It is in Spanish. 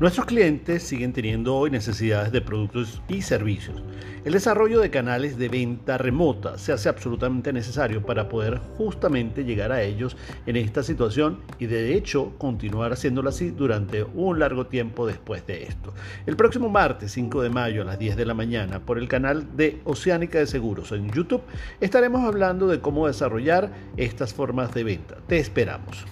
Nuestros clientes siguen teniendo hoy necesidades de productos y servicios. El desarrollo de canales de venta remota se hace absolutamente necesario para poder justamente llegar a ellos en esta situación y de hecho continuar haciéndolo así durante un largo tiempo después de esto. El próximo martes 5 de mayo a las 10 de la mañana por el canal de Oceánica de Seguros en YouTube estaremos hablando de cómo desarrollar estas formas de venta. Te esperamos.